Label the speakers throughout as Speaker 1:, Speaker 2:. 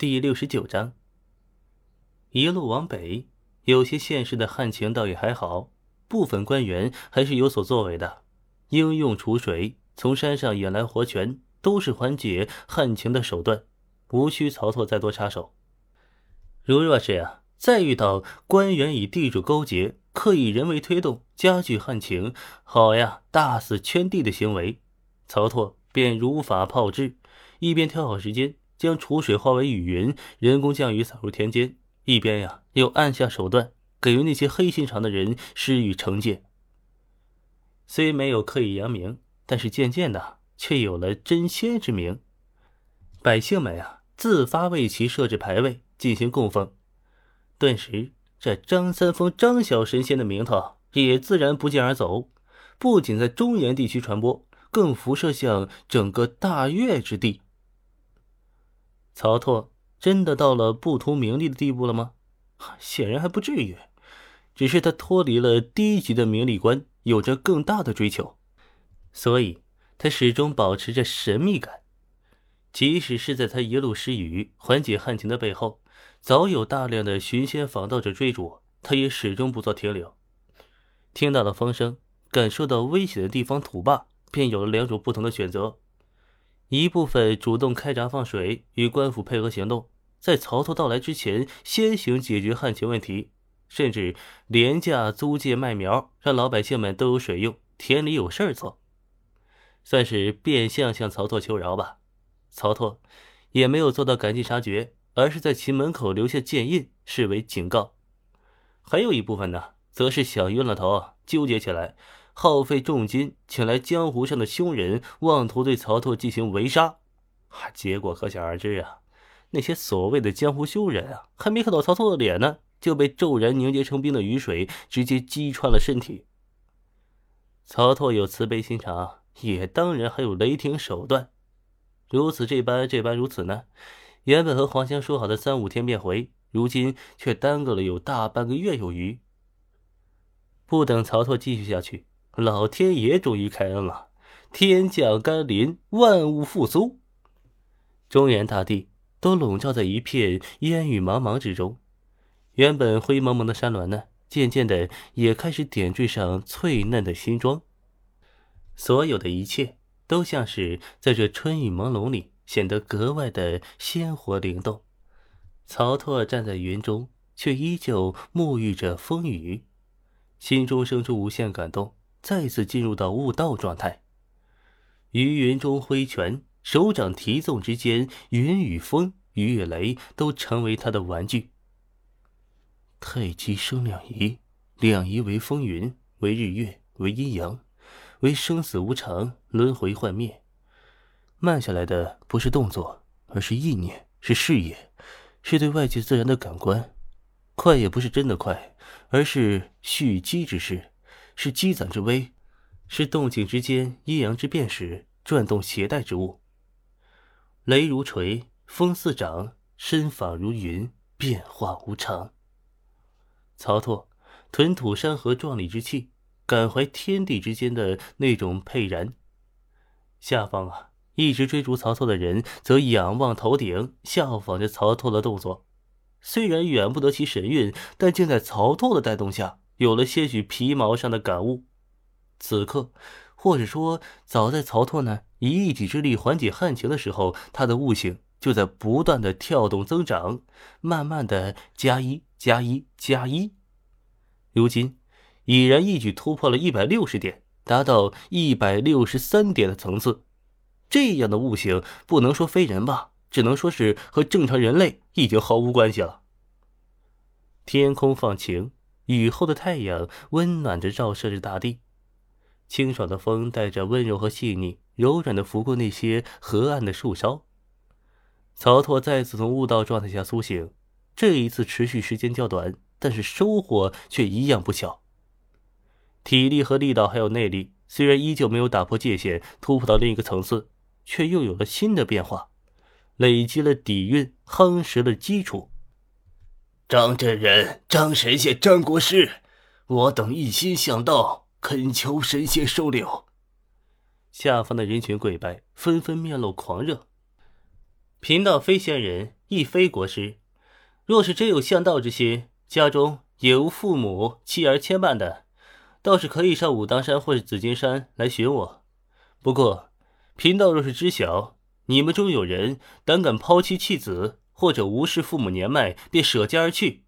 Speaker 1: 第六十九章。一路往北，有些县市的旱情倒也还好，部分官员还是有所作为的，应用储水，从山上引来活泉，都是缓解旱情的手段，无需曹操再多插手。如若是呀，再遇到官员与地主勾结，刻意人为推动，加剧旱情，好呀，大肆圈地的行为，曹操便如法炮制。一边挑好时间将储水化为雨云，人工降雨洒入田间，一边呀又按下手段给予那些黑心肠的人施予惩戒。虽没有刻意扬名，但是渐渐的却有了真仙之名。百姓们呀自发为其设置牌位进行供奉，顿时这张三丰张小神仙的名头也自然不胫而走，不仅在中原地区传播，更辐射向整个大越之地。曹拓真的到了不图名利的地步了吗？显然还不至于，只是他脱离了低级的名利观，有着更大的追求，所以他始终保持着神秘感。即使是在他一路失语缓解旱情的背后，早有大量的寻仙访道者追逐，他也始终不做停留。听到了风声，感受到危险的地方，土霸便有了两种不同的选择。一部分主动开闸放水，与官府配合行动，在曹操到来之前先行解决旱情问题，甚至廉价租借麦苗，让老百姓们都有水用，田里有事儿做，算是变相向曹操求饶吧。曹操也没有做到赶尽杀绝，而是在其门口留下剑印，视为警告。还有一部分呢，则是想晕了头，纠结起来。耗费重金请来江湖上的凶人，妄图对曹操进行围杀，结果可想而知啊！那些所谓的江湖凶人啊，还没看到曹操的脸呢，就被骤然凝结成冰的雨水直接击穿了身体。曹操有慈悲心肠，也当然还有雷霆手段。如此这般，这般如此呢？原本和黄香说好的三五天便回，如今却耽搁了有大半个月有余。不等曹操继续下去。老天爷终于开恩了，天降甘霖，万物复苏。中原大地都笼罩在一片烟雨茫茫之中，原本灰蒙蒙的山峦呢，渐渐的也开始点缀上翠嫩的新装。所有的一切都像是在这春雨朦胧里显得格外的鲜活灵动。曹拓站在云中，却依旧沐浴着风雨，心中生出无限感动。再次进入到悟道状态，于云中挥拳，手掌提纵之间，云与风、雨与雷都成为他的玩具。太极生两仪，两仪为风云，为日月，为阴阳，为生死无常，轮回幻灭。慢下来的不是动作，而是意念，是视野，是对外界自然的感官。快也不是真的快，而是蓄积之势。是积攒之微，是动静之间阴阳之变时转动携带之物。雷如锤，风似掌，身法如云，变化无常。曹拓吞吐山河壮丽之气，感怀天地之间的那种沛然。下方啊，一直追逐曹操的人则仰望头顶，效仿着曹操的动作。虽然远不得其神韵，但竟在曹操的带动下。有了些许皮毛上的感悟，此刻，或者说早在曹拓呢以一己之力缓解旱情的时候，他的悟性就在不断的跳动增长，慢慢的加一加一加一，如今已然一举突破了一百六十点，达到一百六十三点的层次。这样的悟性不能说非人吧，只能说是和正常人类已经毫无关系了。天空放晴。雨后的太阳温暖着照射着大地，清爽的风带着温柔和细腻，柔软的拂过那些河岸的树梢。曹拓再次从悟道状态下苏醒，这一次持续时间较短，但是收获却一样不小。体力和力道还有内力，虽然依旧没有打破界限，突破到另一个层次，却又有了新的变化，累积了底蕴，夯实了基础。
Speaker 2: 张真人、张神仙、张国师，我等一心向道，恳求神仙收留。
Speaker 1: 下方的人群跪拜，纷纷面露狂热。贫道非仙人亦非国师。若是真有向道之心，家中也无父母妻儿牵绊的，倒是可以上武当山或是紫金山来寻我。不过，贫道若是知晓你们中有人胆敢抛妻弃子，或者无视父母年迈便舍家而去，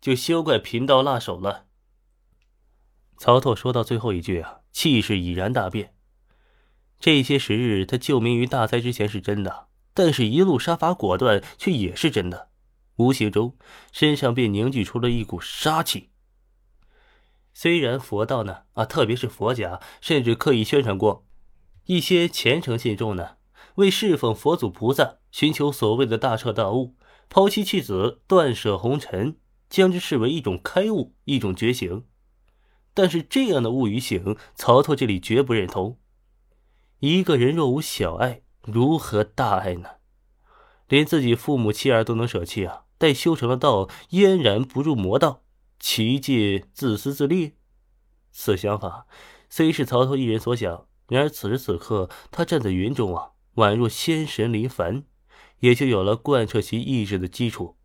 Speaker 1: 就休怪贫道辣手了。曹拓说到最后一句啊，气势已然大变。这些时日，他救命于大灾之前是真的，但是一路杀伐果断却也是真的。无形中，身上便凝聚出了一股杀气。虽然佛道呢，啊，特别是佛家，甚至刻意宣传过，一些虔诚信众呢，为侍奉佛祖菩萨，寻求所谓的大彻大悟，抛妻弃子，断舍红尘，将之视为一种开悟，一种觉醒。但是这样的悟与醒，曹操这里绝不认同。一个人若无小爱，如何大爱呢？连自己父母妻儿都能舍弃啊！待修成了道，嫣然不入魔道，其界自私自利。此想法虽是曹操一人所想，然而此时此刻，他站在云中啊，宛若仙神临凡，也就有了贯彻其意志的基础。